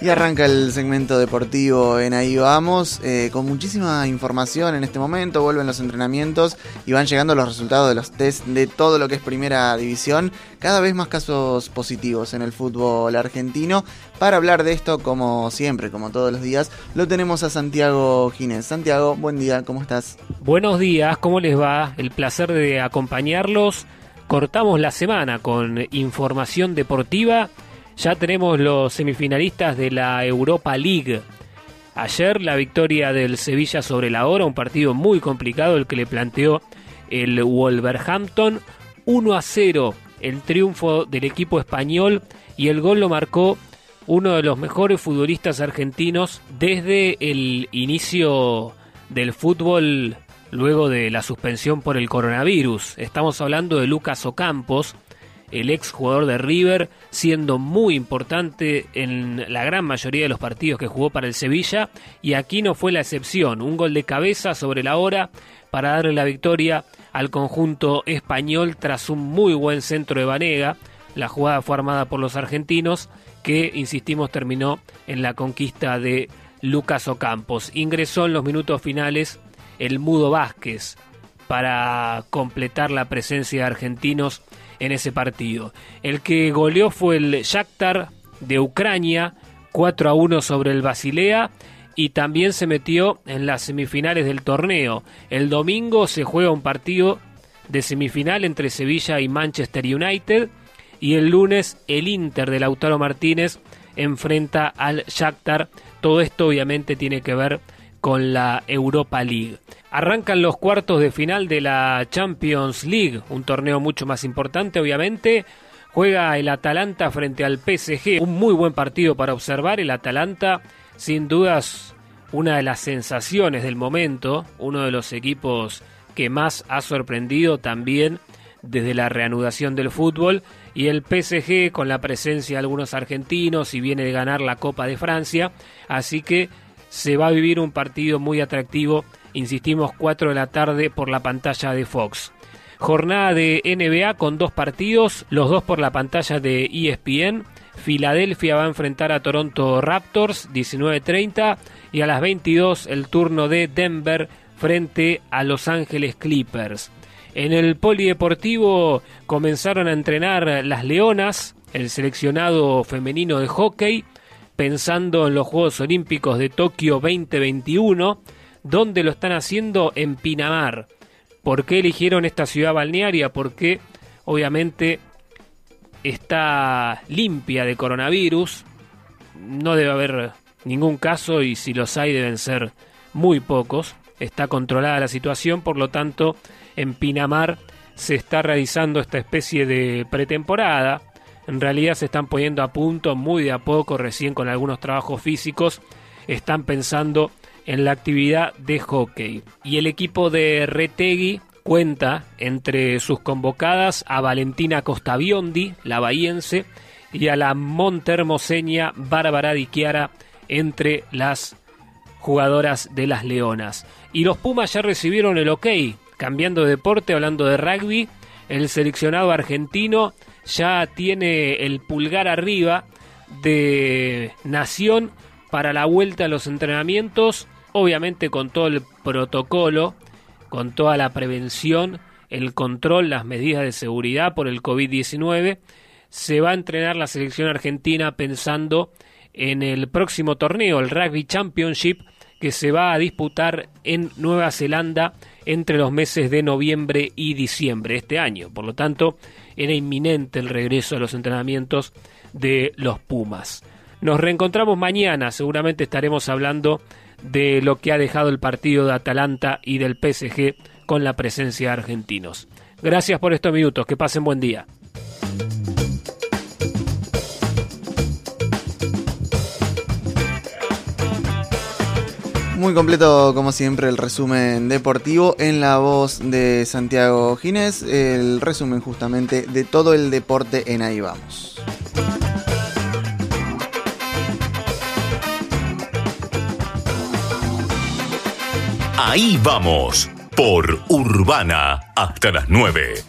Y arranca el segmento deportivo en Ahí Vamos, eh, con muchísima información en este momento, vuelven los entrenamientos y van llegando los resultados de los test de todo lo que es primera división, cada vez más casos positivos en el fútbol argentino. Para hablar de esto, como siempre, como todos los días, lo tenemos a Santiago Ginés. Santiago, buen día, ¿cómo estás? Buenos días, ¿cómo les va? El placer de acompañarlos. Cortamos la semana con información deportiva ya tenemos los semifinalistas de la Europa League. Ayer la victoria del Sevilla sobre la hora, un partido muy complicado el que le planteó el Wolverhampton. 1 a 0 el triunfo del equipo español y el gol lo marcó uno de los mejores futbolistas argentinos desde el inicio del fútbol luego de la suspensión por el coronavirus. Estamos hablando de Lucas Ocampos, el ex jugador de River, siendo muy importante en la gran mayoría de los partidos que jugó para el Sevilla, y aquí no fue la excepción, un gol de cabeza sobre la hora para darle la victoria al conjunto español tras un muy buen centro de Vanega. La jugada fue armada por los argentinos, que, insistimos, terminó en la conquista de Lucas Ocampos. Ingresó en los minutos finales el Mudo Vázquez para completar la presencia de argentinos en ese partido. El que goleó fue el Shakhtar de Ucrania, 4 a 1 sobre el Basilea y también se metió en las semifinales del torneo. El domingo se juega un partido de semifinal entre Sevilla y Manchester United y el lunes el Inter de Lautaro Martínez enfrenta al Shakhtar. Todo esto obviamente tiene que ver con la Europa League. Arrancan los cuartos de final de la Champions League, un torneo mucho más importante obviamente. Juega el Atalanta frente al PSG, un muy buen partido para observar. El Atalanta, sin dudas, una de las sensaciones del momento, uno de los equipos que más ha sorprendido también desde la reanudación del fútbol y el PSG con la presencia de algunos argentinos y viene de ganar la Copa de Francia, así que se va a vivir un partido muy atractivo, insistimos, 4 de la tarde por la pantalla de Fox. Jornada de NBA con dos partidos, los dos por la pantalla de ESPN. Filadelfia va a enfrentar a Toronto Raptors 19:30 y a las 22 el turno de Denver frente a Los Ángeles Clippers. En el polideportivo comenzaron a entrenar las Leonas, el seleccionado femenino de hockey, pensando en los Juegos Olímpicos de Tokio 2021, donde lo están haciendo en Pinamar. ¿Por qué eligieron esta ciudad balnearia? Porque obviamente está limpia de coronavirus, no debe haber ningún caso y si los hay deben ser muy pocos. Está controlada la situación, por lo tanto en Pinamar se está realizando esta especie de pretemporada en realidad se están poniendo a punto muy de a poco, recién con algunos trabajos físicos, están pensando en la actividad de hockey. Y el equipo de Retegui cuenta entre sus convocadas a Valentina Costabiondi, la bahiense, y a la montermoseña Bárbara Di Chiara entre las jugadoras de las Leonas. Y los Pumas ya recibieron el ok, cambiando de deporte, hablando de rugby, el seleccionado argentino ya tiene el pulgar arriba de Nación para la vuelta a los entrenamientos, obviamente con todo el protocolo, con toda la prevención, el control, las medidas de seguridad por el COVID-19. Se va a entrenar la selección argentina pensando en el próximo torneo, el Rugby Championship, que se va a disputar en Nueva Zelanda entre los meses de noviembre y diciembre de este año. Por lo tanto, era inminente el regreso a los entrenamientos de los Pumas. Nos reencontramos mañana, seguramente estaremos hablando de lo que ha dejado el partido de Atalanta y del PSG con la presencia de argentinos. Gracias por estos minutos, que pasen buen día. Muy completo, como siempre, el resumen deportivo en la voz de Santiago Ginés. El resumen justamente de todo el deporte en Ahí Vamos. Ahí vamos, por Urbana, hasta las 9.